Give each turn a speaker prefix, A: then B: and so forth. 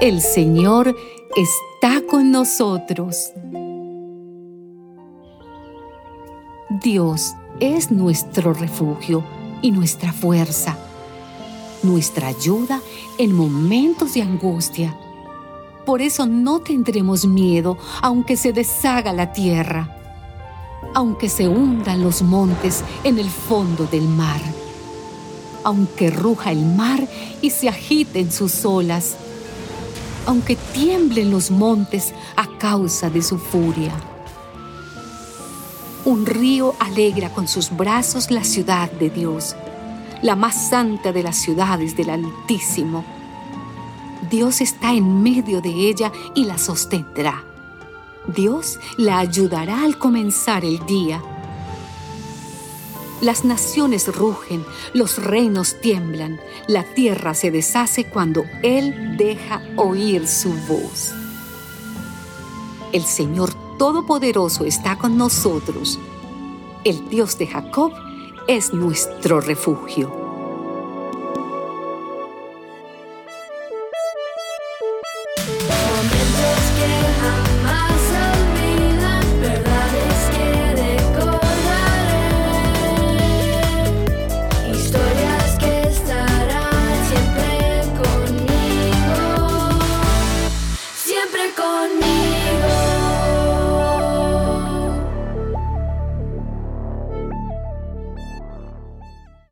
A: El Señor está con nosotros. Dios es nuestro refugio y nuestra fuerza, nuestra ayuda en momentos de angustia. Por eso no tendremos miedo aunque se deshaga la tierra, aunque se hundan los montes en el fondo del mar, aunque ruja el mar y se agiten sus olas, aunque tiemblen los montes a causa de su furia. Un río alegra con sus brazos la ciudad de Dios, la más santa de las ciudades del Altísimo. Dios está en medio de ella y la sostendrá. Dios la ayudará al comenzar el día. Las naciones rugen, los reinos tiemblan, la tierra se deshace cuando Él deja oír su voz. El Señor Todopoderoso está con nosotros. El Dios de Jacob es nuestro refugio. siempre conmigo.